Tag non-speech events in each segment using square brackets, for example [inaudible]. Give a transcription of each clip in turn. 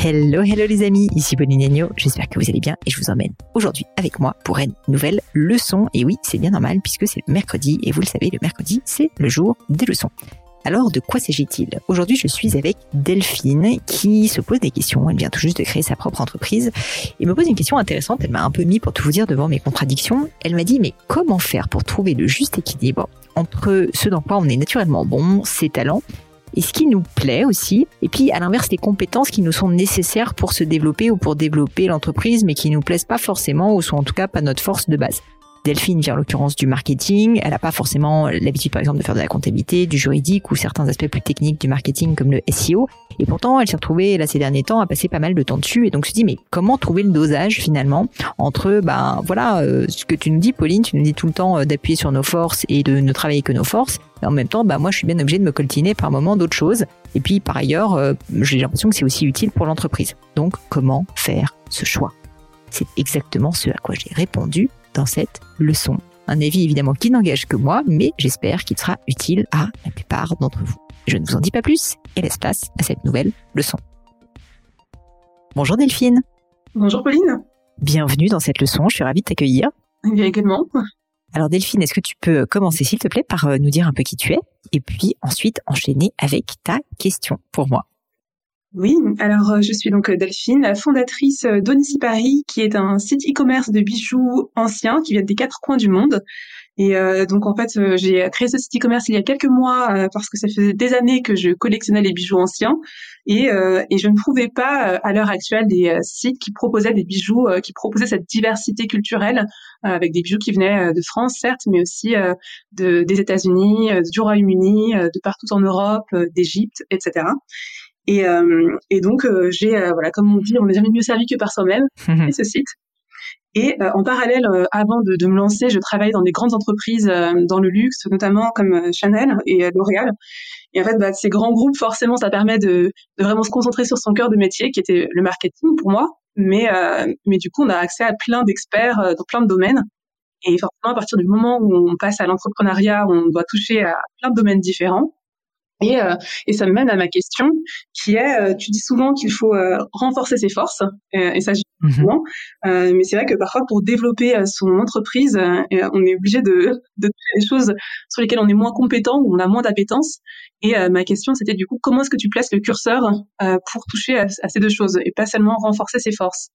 Hello, hello les amis, ici Pauline j'espère que vous allez bien et je vous emmène aujourd'hui avec moi pour une nouvelle leçon. Et oui, c'est bien normal puisque c'est le mercredi et vous le savez, le mercredi c'est le jour des leçons. Alors de quoi s'agit-il? Aujourd'hui je suis avec Delphine qui se pose des questions, elle vient tout juste de créer sa propre entreprise et me pose une question intéressante, elle m'a un peu mis pour tout vous dire devant mes contradictions. Elle m'a dit mais comment faire pour trouver le juste équilibre entre ce dans quoi on est naturellement bon, ses talents, et ce qui nous plaît aussi. Et puis, à l'inverse, les compétences qui nous sont nécessaires pour se développer ou pour développer l'entreprise, mais qui nous plaisent pas forcément ou sont en tout cas pas notre force de base. Delphine vient en l'occurrence du marketing. Elle n'a pas forcément l'habitude, par exemple, de faire de la comptabilité, du juridique ou certains aspects plus techniques du marketing comme le SEO. Et pourtant, elle s'est retrouvée là ces derniers temps à passer pas mal de temps dessus. Et donc, se dit, mais comment trouver le dosage finalement entre, ben voilà, euh, ce que tu nous dis, Pauline, tu nous dis tout le temps euh, d'appuyer sur nos forces et de ne travailler que nos forces. Et en même temps, bah moi, je suis bien obligé de me coltiner par moment d'autres choses. Et puis, par ailleurs, euh, j'ai l'impression que c'est aussi utile pour l'entreprise. Donc, comment faire ce choix? C'est exactement ce à quoi j'ai répondu dans cette leçon. Un avis évidemment qui n'engage que moi, mais j'espère qu'il sera utile à la plupart d'entre vous. Je ne vous en dis pas plus et laisse place à cette nouvelle leçon. Bonjour Delphine. Bonjour Pauline. Bienvenue dans cette leçon, je suis ravie de t'accueillir. Bien également. Alors Delphine, est-ce que tu peux commencer s'il te plaît par euh, nous dire un peu qui tu es et puis ensuite enchaîner avec ta question pour moi? Oui, alors euh, je suis donc euh, Delphine, la fondatrice d'Onici Paris, qui est un site e-commerce de bijoux anciens qui viennent des quatre coins du monde. Et euh, donc en fait, euh, j'ai créé ce site e-commerce il y a quelques mois euh, parce que ça faisait des années que je collectionnais les bijoux anciens et, et je ne trouvais pas à l'heure actuelle des sites qui proposaient des bijoux, qui proposaient cette diversité culturelle avec des bijoux qui venaient de France certes, mais aussi de, des États-Unis, du Royaume-Uni, de partout en Europe, d'Égypte, etc. Et, et donc j'ai voilà, comme on dit, on n'est jamais mieux servi que par soi-même. [laughs] ce site. Et euh, en parallèle, euh, avant de, de, me lancer, je travaillais dans des grandes entreprises euh, dans le luxe, notamment comme Chanel et L'Oréal. Et en fait, bah, ces grands groupes, forcément, ça permet de, de, vraiment se concentrer sur son cœur de métier, qui était le marketing pour moi. Mais, mais du coup, on a accès à plein d'experts dans plein de domaines. Et forcément, à partir du moment où on passe à l'entrepreneuriat, on doit toucher à plein de domaines différents. Et, euh, et, ça me mène à ma question, qui est, euh, tu dis souvent qu'il faut euh, renforcer ses forces, et ça, mmh souvent, mais c'est vrai que parfois, pour développer son entreprise, on est obligé de, de faire des choses sur lesquelles on est moins compétent ou on a moins d'appétence. Et ma question, c'était du coup, comment est-ce que tu places le curseur pour toucher à, à, ces deux choses, et pas seulement renforcer ses forces?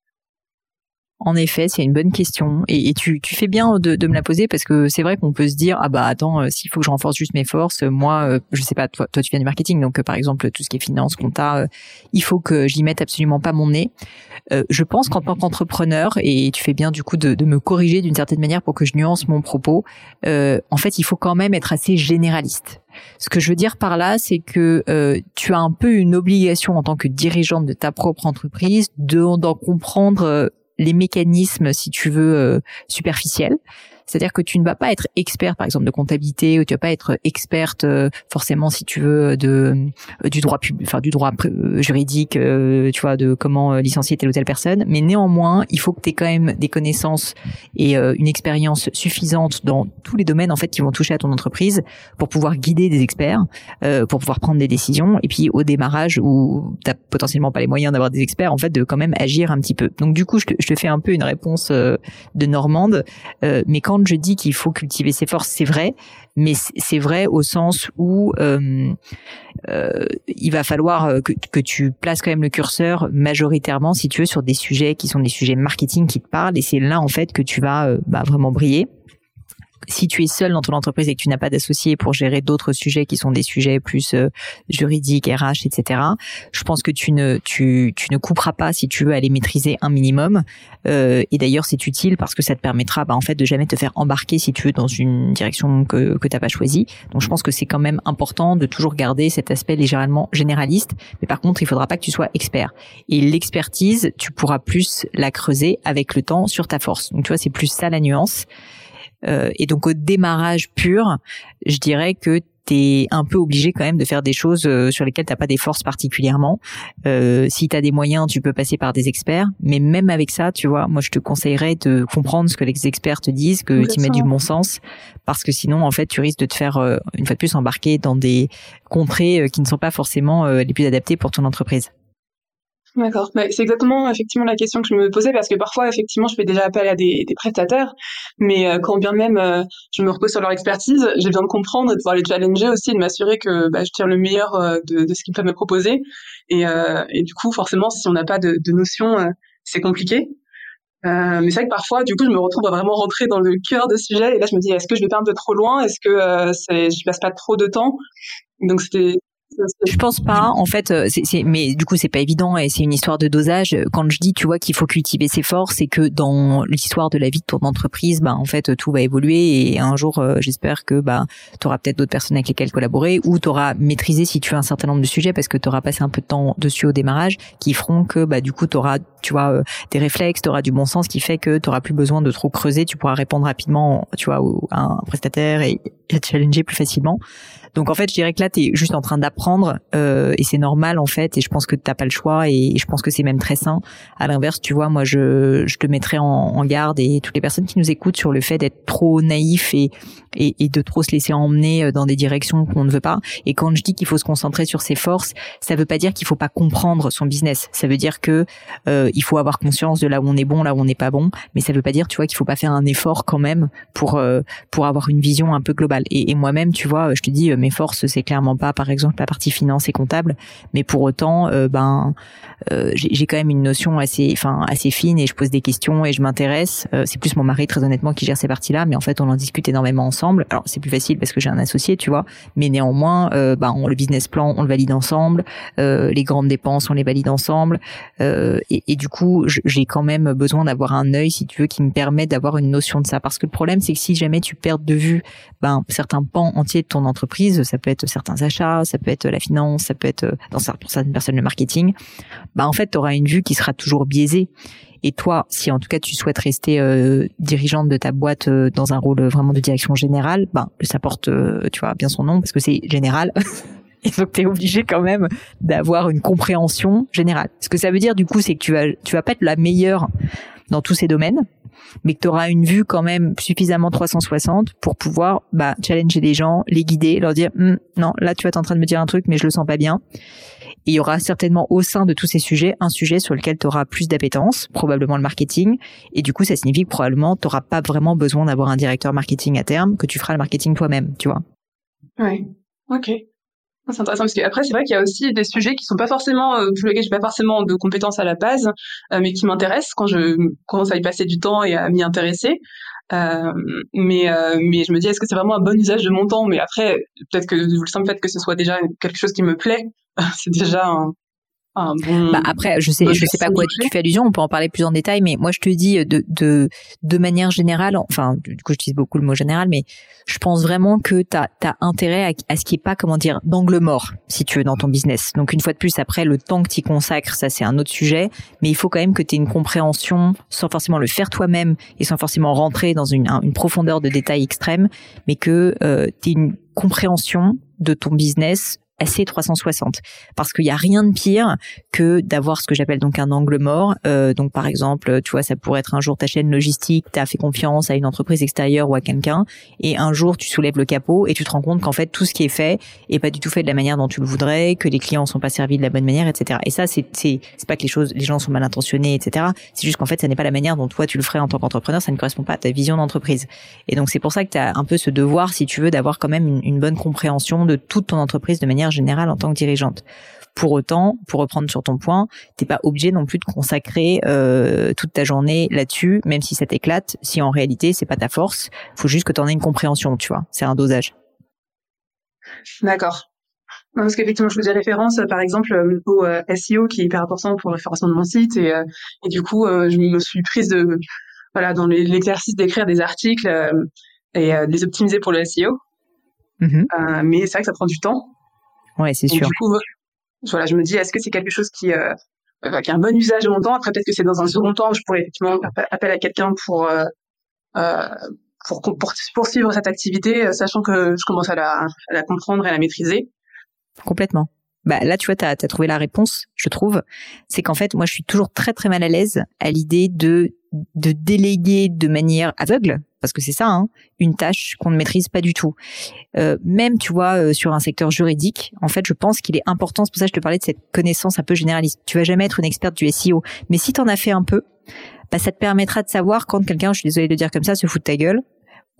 En effet, c'est une bonne question et, tu, fais bien de, me la poser parce que c'est vrai qu'on peut se dire ah bah attends euh, s'il faut que je renforce juste mes forces, moi euh, je sais pas toi, toi tu viens du marketing donc euh, par exemple tout ce qui est finance, compta, il faut que j'y mette absolument pas mon nez. je pense qu'en tant qu'entrepreneur et tu fais bien du coup de, de me corriger d'une certaine manière pour que je nuance mon propos. en fait, il faut quand même être assez généraliste. Ce que je veux dire par là, c'est que tu as un peu une obligation en tant que dirigeante de ta propre entreprise d'en comprendre les mécanismes, si tu veux, euh, superficiels. C'est-à-dire que tu ne vas pas être expert, par exemple, de comptabilité, ou tu vas pas être experte euh, forcément, si tu veux, de euh, du droit public, enfin du droit euh, juridique, tu vois, de comment licencier telle ou telle personne. Mais néanmoins, il faut que tu aies quand même des connaissances et une expérience suffisante dans tous les domaines en fait qui vont toucher à ton entreprise pour pouvoir guider des experts, pour pouvoir prendre des décisions. Et puis au démarrage où t'as potentiellement pas les moyens d'avoir des experts, en fait, de quand même agir un petit peu. Donc du coup, je te, je te fais un peu une réponse de Normande, mais quand quand je dis qu'il faut cultiver ses forces, c'est vrai, mais c'est vrai au sens où euh, euh, il va falloir euh, que, tu places quand même le curseur majoritairement, si tu veux, sur des sujets qui sont des sujets marketing qui te parlent, et c'est là en fait que tu vas bah, vraiment briller si tu es seul dans ton entreprise et que tu n'as pas d'associé pour gérer d'autres sujets qui sont des sujets plus euh, juridiques, RH, etc., je pense que tu ne tu, tu ne couperas pas si tu veux aller maîtriser un minimum. Euh, et d'ailleurs, c'est utile parce que ça te permettra, bah, en fait, de jamais te faire embarquer si tu veux dans une direction que que t'as pas choisie. Donc, je pense que c'est quand même important de toujours garder cet aspect légèrement généraliste. Mais par contre, il faudra pas que tu sois expert. Et l'expertise, tu pourras plus la creuser avec le temps sur ta force. Donc, tu vois, c'est plus ça la nuance. Euh, et donc au démarrage pur, je dirais que tu es un peu obligé quand même de faire des choses euh, sur lesquelles t'as pas des forces particulièrement. Euh, si tu as des moyens, tu peux passer par des experts, mais même avec ça, tu vois, moi je te conseillerais de comprendre ce que les experts te disent, que tu mets du bon sens, parce que sinon en fait tu risques de te faire une fois de plus embarquer dans des contrées qui ne sont pas forcément les plus adaptées pour ton entreprise. D'accord. C'est exactement effectivement la question que je me posais parce que parfois effectivement je fais déjà appel à des, des prestataires, mais euh, quand bien même euh, je me repose sur leur expertise, j'ai besoin de comprendre et de pouvoir les challenger aussi et de m'assurer que bah, je tire le meilleur euh, de, de, ce qu'ils peuvent me proposer. Et, et, du coup forcément si on n'a pas de, de notion, c'est compliqué. mais c'est vrai que parfois, du coup, je me retrouve à vraiment rentrer dans le cœur de sujet. Et là, je me dis, est-ce que je vais pas un peu trop loin? Est-ce que euh, je passe pas trop de temps? Donc, c'était je pense pas. En fait, euh, c'est, mais du coup, c'est pas évident et c'est une histoire de dosage. Quand je dis, tu vois, qu'il faut cultiver ses forces, c'est que dans l'histoire de la vie de ton entreprise, bah en fait, tout va évoluer et un jour, euh, j'espère que bah tu auras peut-être d'autres personnes avec lesquelles collaborer ou tu auras maîtrisé si tu as un certain nombre de sujets parce que tu auras passé un peu de temps dessus au démarrage, qui feront que bah du coup, tu auras, tu vois, euh, des réflexes, tu auras du bon sens, qui fait que tu auras plus besoin de trop creuser. Tu pourras répondre rapidement, tu vois, à un prestataire et, et challenger plus facilement. Donc en fait, je dirais que là, tu es juste en train d'apprendre euh, et c'est normal en fait. Et je pense que t'as pas le choix et, je pense que c'est même très sain. À l'inverse, tu vois, moi, je, je te mettrais en, garde et toutes les personnes qui nous écoutent sur le fait d'être trop naïf et, et, et, de trop se laisser emmener euh, dans des directions qu'on ne veut pas. Et quand je dis qu'il faut se concentrer sur ses forces, ça veut pas dire qu'il faut pas comprendre son business. Ça veut dire que euh, il faut avoir conscience de là où on est bon, là où on n'est pas bon. Mais ça veut pas dire, tu vois, qu'il faut pas faire un effort quand même pour euh, pour avoir une vision un peu globale. Et, moi-même, tu vois, je te dis mes forces, c'est clairement pas, par exemple, partie finance et comptable, mais pour autant, euh, ben, euh, j'ai quand même une notion assez, enfin, assez fine et je pose des questions et je m'intéresse. Euh, c'est plus mon mari, très honnêtement, qui gère ces parties-là, mais en fait, on en discute énormément ensemble. Alors, c'est plus facile parce que j'ai un associé, tu vois, mais néanmoins, ben, on, le business plan, on le valide ensemble, les grandes dépenses, on les valide ensemble, et, et, du coup, j'ai quand même besoin d'avoir un œil, si tu veux, qui me permet d'avoir une notion de ça, parce que le problème, c'est que si jamais tu perds de vue, ben, certains pans entiers de ton entreprise, ça peut être certains achats, ça peut être la finance, ça peut être dans pour certaines personnes le marketing. Bah en fait, tu auras une vue qui sera toujours biaisée. Et toi, si en tout cas tu souhaites rester euh, dirigeante de ta boîte euh, dans un rôle vraiment de direction générale, ben ça porte, euh, tu vois, bien son nom parce que c'est général. [laughs] Et donc tu es obligé quand même d'avoir une compréhension générale. Ce que ça veut dire du coup, c'est que tu vas tu vas pas être la meilleure dans tous ces domaines, mais que tu auras une vue quand même suffisamment 360 pour pouvoir bah, challenger les gens, les guider, leur dire hum, non, là tu vas en train de me dire un truc mais je le sens pas bien. Et il y aura certainement au sein de tous ces sujets un sujet sur lequel tu auras plus d'appétence, probablement le marketing. Et du coup, ça signifie que probablement tu n'auras pas vraiment besoin d'avoir un directeur marketing à terme, que tu feras le marketing toi-même, tu vois. Ouais, ok. C'est intéressant parce qu'après c'est vrai qu'il y a aussi des sujets qui sont pas forcément euh, pour lesquels j'ai pas forcément de compétences à la base, euh, mais qui m'intéressent quand je commence à y passer du temps et à m'y intéresser. Euh, mais euh, mais je me dis est-ce que c'est vraiment un bon usage de mon temps? Mais après peut-être que le simple fait que ce soit déjà quelque chose qui me plaît, [laughs] c'est déjà un, bah après, je sais, je sais pas quoi tu fais allusion. On peut en parler plus en détail, mais moi je te dis de de de manière générale. Enfin, du coup, j'utilise beaucoup le mot général, mais je pense vraiment que t'as as intérêt à, à ce qui est pas comment dire d'angle mort, si tu veux, dans ton business. Donc une fois de plus, après le temps que tu consacres, ça c'est un autre sujet, mais il faut quand même que tu aies une compréhension, sans forcément le faire toi-même et sans forcément rentrer dans une, une profondeur de détail extrême, mais que euh, tu aies une compréhension de ton business assez 360 parce qu'il y a rien de pire que d'avoir ce que j'appelle donc un angle mort. Euh, donc par exemple, tu vois, ça pourrait être un jour ta chaîne logistique, tu as fait confiance à une entreprise extérieure ou à quelqu'un, et un jour tu soulèves le capot et tu te rends compte qu'en fait tout ce qui est fait est pas du tout fait de la manière dont tu le voudrais, que les clients sont pas servis de la bonne manière, etc. Et ça, c'est c'est c'est pas que les choses, les gens sont mal intentionnés, etc. C'est juste qu'en fait, ça n'est pas la manière dont toi tu le ferais en tant qu'entrepreneur, ça ne correspond pas à ta vision d'entreprise. Et donc c'est pour ça que tu as un peu ce devoir, si tu veux, d'avoir quand même une, une bonne compréhension de toute ton entreprise de manière générale en tant que dirigeante. Pour autant, pour reprendre sur ton point, t'es pas obligé non plus de consacrer euh, toute ta journée là-dessus, même si ça t'éclate. Si en réalité c'est pas ta force, faut juste que tu en aies une compréhension, tu vois. C'est un dosage. D'accord. parce qu'effectivement, je faisais référence, par exemple, au euh, SEO qui est hyper important pour le référencement de mon site, et, euh, et du coup, je me suis prise de, voilà, dans l'exercice d'écrire des articles et de les optimiser pour le SEO. Mm-hmm. mais c'est vrai que ça prend du temps. Ouais, c'est sûr. Du coup, voilà, je me dis, est-ce que c'est quelque chose qui, euh, qui a un bon usage de mon temps? Après, peut-être que c'est dans un second temps, je pourrais effectivement faire appel à quelqu'un pour, euh, euh, pour, pour poursuivre cette activité, euh, sachant que je commence à la, à la comprendre et à la maîtriser. Complètement. Bah là, tu vois, tu as, trouvé la réponse, je trouve. C'est qu'en fait, moi, je suis toujours très très mal à l'aise à l'idée de de déléguer de manière aveugle parce que c'est ça, hein, une tâche qu'on ne maîtrise pas du tout. Euh, même, tu vois, euh, sur un secteur juridique, en fait, je pense qu'il est important, c'est pour ça que je te parlais de cette connaissance un peu généraliste. Tu vas jamais être une experte du SEO, mais si tu en as fait un peu, bah, ça te permettra de savoir quand quelqu'un, je suis désolée de dire comme ça, se fout de ta gueule,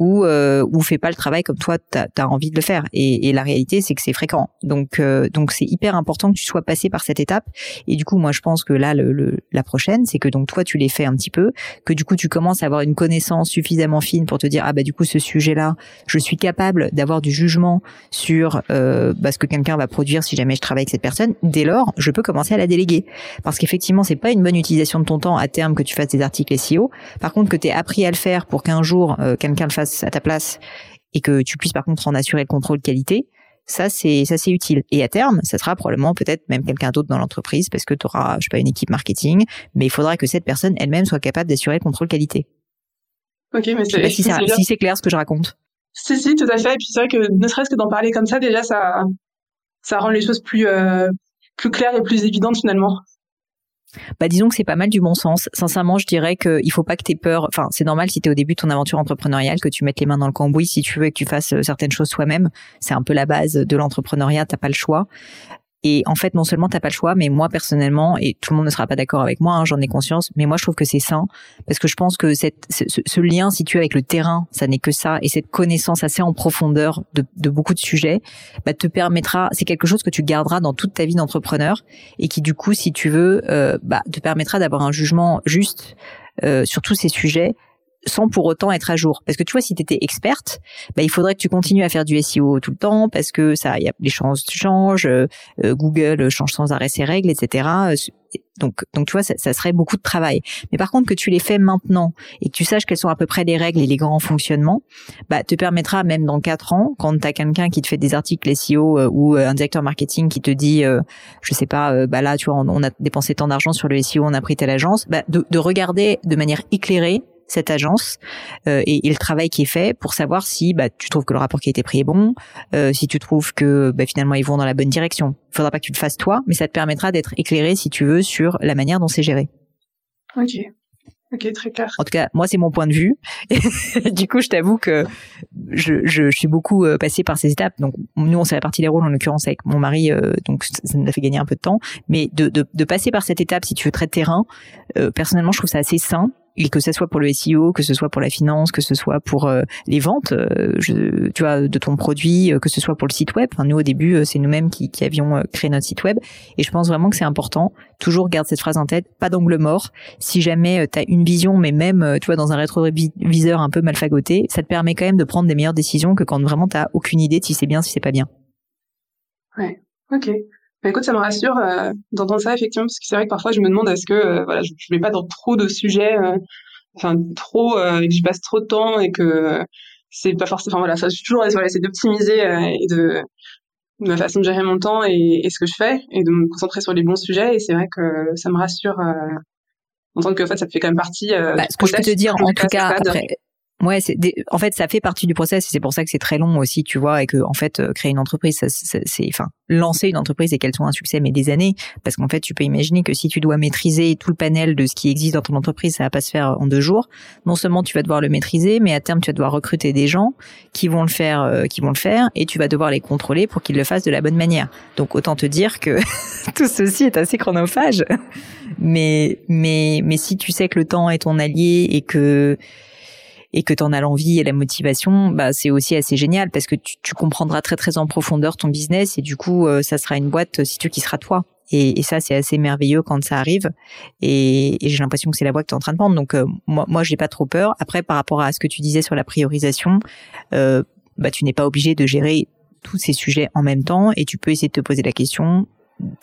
ou euh, ou fait pas le travail comme toi tu as, envie de le faire. Et, et la réalité c'est que c'est fréquent. Donc euh, donc c'est hyper important que tu sois passé par cette étape. Et du coup moi je pense que là le, la prochaine c'est que donc toi tu les fais un petit peu que du coup tu commences à avoir une connaissance suffisamment fine pour te dire ah bah du coup ce sujet là je suis capable d'avoir du jugement sur euh, bah, ce que quelqu'un va produire si jamais je travaille avec cette personne. Dès lors je peux commencer à la déléguer. Parce qu'effectivement c'est pas une bonne utilisation de ton temps à terme que tu fasses des articles SEO par contre que tu appris à le faire pour qu'un jour euh, quelqu'un le fasse à ta place et que tu puisses par contre en assurer le contrôle qualité, ça c'est ça c'est utile. Et à terme, ça sera probablement peut-être même quelqu'un d'autre dans l'entreprise parce que tu auras je sais pas une équipe marketing, mais il faudra que cette personne elle-même soit capable d'assurer le contrôle qualité. Ok, mais c'est si, c'est clair ce que je raconte. Si si, tout à fait. Et puis c'est vrai que ne serait-ce que d'en parler comme ça déjà ça ça rend les choses plus euh, plus claires et plus évidentes finalement bah disons que c'est pas mal du bon sens. Sincèrement, je dirais qu'il faut pas que t'aies peur. Enfin, c'est normal si t'es au début de ton aventure entrepreneuriale que tu mettes les mains dans le cambouis si tu veux et que tu fasses euh, certaines choses soi-même. C'est un peu la base de l'entrepreneuriat. T'as pas le choix. Et en fait, non seulement t'as pas le choix, mais moi personnellement, et tout le monde ne sera pas d'accord avec moi, hein, j'en ai conscience, mais moi je trouve que c'est sain. Parce que je pense que cette, ce, ce lien situé avec le terrain, ça n'est que ça, et cette connaissance assez en profondeur de, de beaucoup de sujets, bah, te permettra, c'est quelque chose que tu garderas dans toute ta vie d'entrepreneur et qui du coup, si tu veux, euh, bah, te permettra d'avoir un jugement juste euh, sur tous ces sujets sans pour autant être à jour. Parce que tu vois, si tu étais experte, bah, il faudrait que tu continues à faire du SEO tout le temps parce que ça, y a, les choses changent, euh, euh, Google change sans arrêt ses règles, etc. Donc, donc tu vois, ça, ça, serait beaucoup de travail. Mais par contre, que tu les fais maintenant et que tu saches quelles sont à peu près les règles et les grands fonctionnements, bah, te permettra même dans quatre ans, quand tu as quelqu'un qui te fait des articles SEO euh, ou un directeur marketing qui te dit, je sais pas, bah là, tu vois, on, a dépensé tant d'argent sur le SEO, on a pris telle agence, bah, de, de regarder de manière éclairée cette agence euh, et, le travail qui est fait pour savoir si bah, tu trouves que le rapport qui a été pris est bon, euh, si tu trouves que bah, finalement ils vont dans la bonne direction. Il faudra pas que tu le fasses toi, mais ça te permettra d'être éclairé si tu veux sur la manière dont c'est géré. Ok. Ok, très clair. En tout cas, moi, c'est mon point de vue. [laughs] du coup, je t'avoue que je, je, je, suis beaucoup euh, passée par ces étapes. Donc, nous, on s'est réparti les rôles, en l'occurrence, avec mon mari. donc, ça nous a fait gagner un peu de temps. Mais de, de, de passer par cette étape, si tu veux, très terrain, personnellement, je trouve ça assez sain et que ce soit pour le SEO, que ce soit pour la finance, que ce soit pour euh, les ventes, euh, je, tu vois, de ton produit, euh, que ce soit pour le site web. Enfin, nous au début, c'est nous-mêmes qui, qui, avions créé notre site web, et je pense vraiment que c'est important. Toujours garde cette phrase en tête, pas d'angle mort. Si jamais tu as une vision, mais même, tu vois, dans un rétroviseur un peu mal fagoté, ça te permet quand même de prendre des meilleures décisions que quand vraiment t'as aucune idée de si c'est bien, si c'est pas bien. Ouais, ok. Bah, écoute, ça me rassure euh, d'entendre ça effectivement, parce que c'est vrai que parfois je me demande est-ce que euh, voilà, je ne vais pas dans trop de sujets, euh, enfin trop, euh, et que j'y passe trop de temps et que c'est pas forcément, voilà, ça, je suis toujours voilà, c'est d'optimiser et de, de ma façon de gérer mon temps et, et, ce que je fais et de me concentrer sur les bons sujets. Et c'est vrai que ça me rassure d'entendre que en fait ça fait quand même partie. Bah, ce que je peux te dire en tout cas après, Ouais, c'est en fait ça fait partie du process et c'est pour ça que c'est très long aussi, tu vois, et que en fait euh, créer une entreprise, c'est enfin lancer une entreprise et qu'elle soit un succès, mais des années, parce qu'en fait tu peux imaginer que si tu dois maîtriser tout le panel de ce qui existe dans ton entreprise, ça va pas se faire en deux jours. Non seulement tu vas devoir le maîtriser, mais à terme tu vas devoir recruter des gens qui vont le faire, euh, qui vont le faire, et tu vas devoir les contrôler pour qu'ils le fassent de la bonne manière. Donc autant te dire que [laughs] tout ceci est assez chronophage, mais mais mais si tu sais que le temps est ton allié et que et que tu en as l'envie et la motivation, bah c'est aussi assez génial parce que tu, tu, comprendras très très en profondeur ton business et du coup euh, ça sera une boîte si tu qui sera toi. Et, et ça c'est assez merveilleux quand ça arrive et, et j'ai l'impression que c'est la boîte que tu es en train de prendre. Donc euh, moi moi j'ai pas trop peur. Après par rapport à ce que tu disais sur la priorisation, euh, bah tu n'es pas obligé de gérer tous ces sujets en même temps et tu peux essayer de te poser la question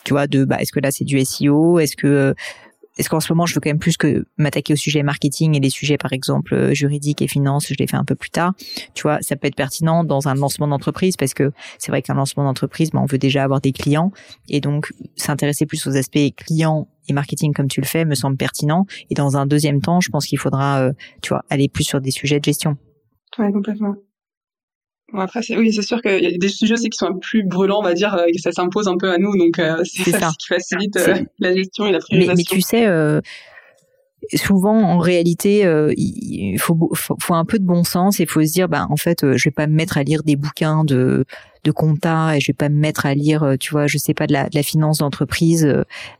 tu vois de bah est-ce que là c'est du SEO est-ce que est-ce qu'en ce moment, je veux quand même plus que m'attaquer au sujet marketing et les sujets, par exemple, euh, juridiques et finances, je l'ai fait un peu plus tard. Tu vois, ça peut être pertinent dans un lancement d'entreprise parce que c'est vrai qu'un lancement d'entreprise, ben, on veut déjà avoir des clients et donc s'intéresser plus aux aspects clients et marketing comme tu le fais me semble pertinent. Et dans un deuxième temps, je pense qu'il faudra, euh, tu vois, aller plus sur des sujets de gestion. Ouais, complètement. Bon, après, c'est, oui, c'est sûr qu'il y a des sujets aussi qui sont un peu plus brûlants, on va dire, et ça s'impose un peu à nous, donc euh, c'est, ça, qui facilite euh, la gestion et la priorisation. Mais, mais tu sais, euh, souvent en réalité euh, il faut, faut, un peu de bon sens et faut se dire bah en fait euh, je vais pas me mettre à lire des bouquins de de compta et je vais pas me mettre à lire euh, tu vois je sais pas de la, de la finance d'entreprise.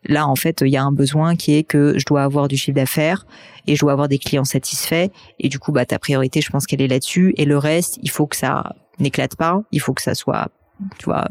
Là en fait il y a un besoin qui est que je dois avoir du chiffre d'affaires et je dois avoir des clients satisfaits. Et du coup bah ta priorité je pense qu'elle est là-dessus. Et le reste il faut que ça n'éclate pas. Il faut que ça soit tu vois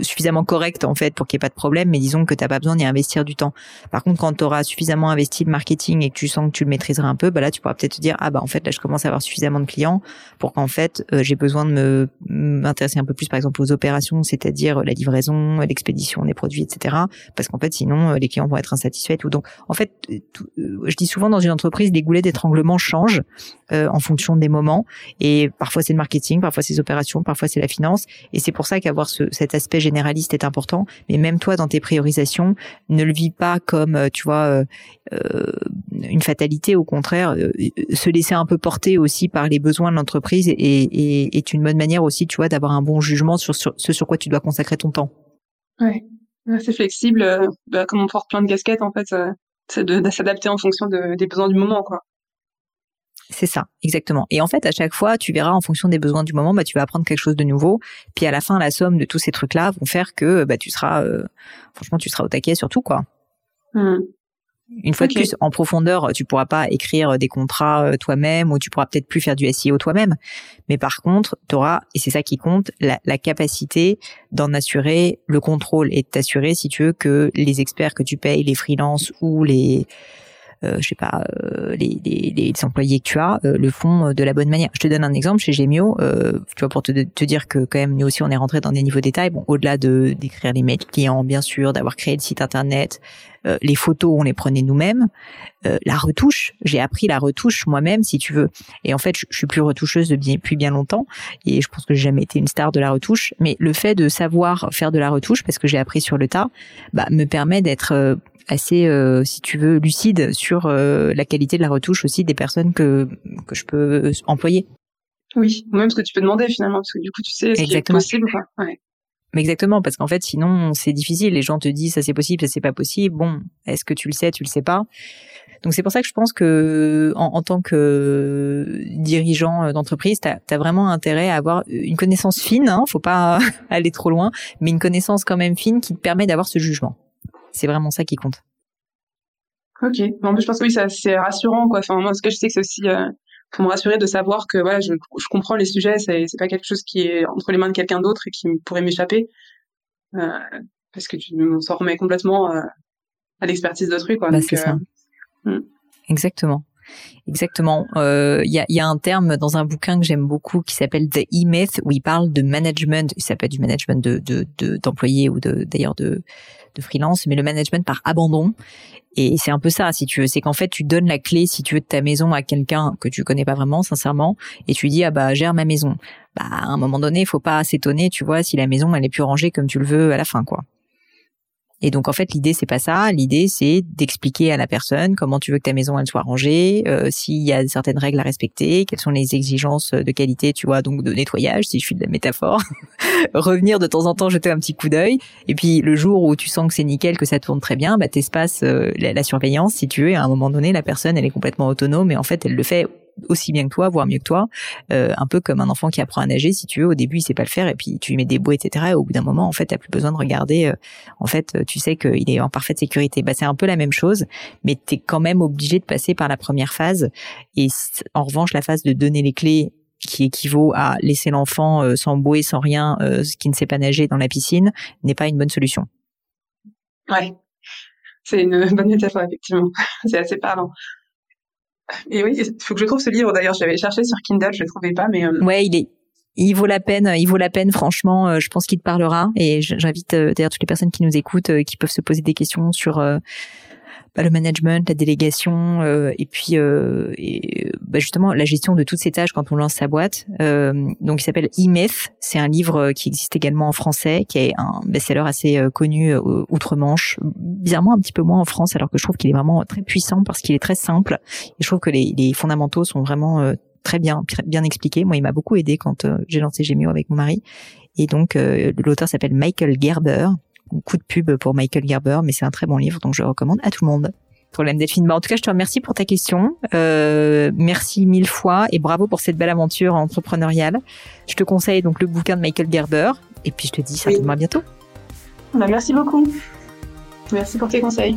suffisamment correct en fait pour qu'il n'y ait pas de problème, mais disons que tu n'as pas besoin d'y investir du temps. Par contre, quand tu auras suffisamment investi le marketing et que tu sens que tu le maîtriseras un peu, bah là tu pourras peut-être te dire ah bah en fait là je commence à avoir suffisamment de clients pour qu'en fait euh, j'ai besoin de me m'intéresser un peu plus par exemple aux opérations, c'est-à-dire la livraison, l'expédition des produits, etc. Parce qu'en fait sinon euh, les clients vont être insatisfaits. Ou donc en fait, euh, je dis souvent dans une entreprise les goulets d'étranglement changent en fonction des moments et parfois c'est le marketing, parfois c'est les opérations, parfois c'est la finance et c'est pour ça qu'avoir ce, cet aspect généraliste est important, mais même toi dans tes priorisations, ne le vis pas comme euh, tu vois euh, euh, une fatalité. Au contraire, se laisser un peu porter aussi par les besoins de l'entreprise est, une bonne manière aussi, tu vois, d'avoir un bon jugement sur, ce sur quoi tu dois consacrer ton temps. Ouais, c'est flexible, bah, comme on porte plein de casquettes en fait, c'est de, s'adapter en fonction des besoins du moment, quoi. C'est ça, exactement. Et en fait, à chaque fois, tu verras en fonction des besoins du moment, bah, tu vas apprendre quelque chose de nouveau. Puis à la fin, la somme de tous ces trucs-là vont faire que bah, tu seras, euh, franchement, tu seras au taquet sur tout, quoi. Mmh. Une fois de plus, en profondeur, tu pourras pas écrire des contrats euh, toi-même ou tu pourras peut-être plus faire du SEO toi-même. Mais par contre, tu auras, et c'est ça qui compte, la, la capacité d'en assurer le contrôle et de t'assurer, si tu veux, que les experts que tu payes, les freelances ou les euh, je sais pas, euh, les, les, les, employés que tu as euh, le font de la bonne manière. Je te donne un exemple chez Gemio, tu vois, pour te, te, dire que quand même nous aussi on est rentré dans des niveaux détails. Bon, au-delà de d'écrire les mails clients, bien sûr, d'avoir créé le site internet, les photos on les prenait nous-mêmes, la retouche, j'ai appris la retouche moi-même si tu veux. Et en fait, je, je suis plus retoucheuse depuis bien longtemps et je pense que j'ai jamais été une star de la retouche. Mais le fait de savoir faire de la retouche, parce que j'ai appris sur le tas, bah, me permet d'être assez, euh, si tu veux, lucide sur euh, la qualité de la retouche aussi des personnes que que je peux employer. Oui, même ce que tu peux demander finalement, parce que du coup tu sais ce qui est possible. Quoi. Ouais. Mais exactement, parce qu'en fait, sinon c'est difficile. Les gens te disent ça c'est possible, ça c'est pas possible. Bon, est-ce que tu le sais, tu le sais pas. Donc c'est pour ça que je pense que en, en tant que dirigeant d'entreprise, tu as, vraiment intérêt à avoir une connaissance fine. Hein, faut pas [laughs] aller trop loin, mais une connaissance quand même fine qui te permet d'avoir ce jugement. C'est vraiment ça qui compte. Ok. je pense que oui, c'est rassurant, quoi. Enfin, moi, ce que je sais que c'est aussi, euh, me rassurer de savoir que voilà, je, je comprends les sujets. C'est, c'est pas quelque chose qui est entre les mains de quelqu'un d'autre et qui pourrait m'échapper, euh, parce que tu on s'en remet complètement euh, à l'expertise d'autrui, quoi. Bah, c'est ça. Euh, hmm. Exactement. Euh, il y, a, y, a, un terme dans un bouquin que j'aime beaucoup qui s'appelle The E-Myth où il parle de management. Il s'appelle du management de d'employés de, ou de d'ailleurs de de freelance, mais le management par abandon. Et c'est un peu ça, si tu veux. C'est qu'en fait, tu donnes la clé, si tu veux, de ta maison à quelqu'un que tu connais pas vraiment, sincèrement, et tu dis, ah bah, gère ma maison. Bah, à un moment donné, il faut pas s'étonner, tu vois, si la maison, elle est plus rangée comme tu le veux à la fin, quoi. Et donc en fait l'idée c'est pas ça, l'idée c'est d'expliquer à la personne comment tu veux que ta maison elle soit rangée, euh, s'il y a certaines règles à respecter, quelles sont les exigences de qualité, tu vois, donc de nettoyage si je suis de la métaphore, [laughs] revenir de temps en temps jeter un petit coup d'œil, et puis le jour où tu sens que c'est nickel, que ça tourne très bien, bah t'espaces euh, la, la, surveillance si tu veux, à un moment donné la personne elle est complètement autonome et en fait elle le fait aussi bien que toi, voire mieux que toi, euh, un peu comme un enfant qui apprend à nager, si tu veux, au début il sait pas le faire et puis tu lui mets des bouées, etc. Et au bout d'un moment, en fait, t'as plus besoin de regarder. Euh, en fait, tu sais qu'il est en parfaite sécurité. Bah c'est un peu la même chose, mais tu es quand même obligé de passer par la première phase. Et en revanche, la phase de donner les clés qui équivaut à laisser l'enfant euh, sans bouée, sans rien, qui ne sait pas nager dans la piscine, n'est pas une bonne solution. Ouais, c'est une bonne métaphore effectivement. [laughs] c'est assez parlant. Et oui, il faut que je trouve ce livre. D'ailleurs, j'avais cherché sur Kindle, je le trouvais pas, mais. Euh, ouais, il est. Il vaut la peine, il vaut la peine, franchement. Euh, je pense qu'il te parlera. Et j'invite euh, d'ailleurs toutes les personnes qui nous écoutent, qui peuvent se poser des questions sur bah, le management, la délégation, euh, et puis euh, et, bah, justement la gestion de toutes ces tâches quand on lance sa boîte. Euh, donc il s'appelle E-Myth. C'est un livre qui existe également en français, qui est un best-seller assez connu outre-Manche. Bizarrement un petit peu moins en France, alors que je trouve qu'il est vraiment très puissant parce qu'il est très simple. Et je trouve que les, fondamentaux sont vraiment très bien bien expliqués. Moi, il m'a beaucoup aidé quand j'ai lancé Gemio avec mon mari. Et donc l'auteur s'appelle Michael Gerber coup de pub pour Michael Gerber, mais c'est un très bon livre, donc je recommande à tout le monde. problème Delphine. Bah, en tout cas, je te remercie pour ta question. Euh, merci mille fois et bravo pour cette belle aventure entrepreneuriale. Je te conseille donc le bouquin de Michael Gerber et puis je te dis certainement à bientôt. Bah, merci beaucoup. Merci pour tes conseils.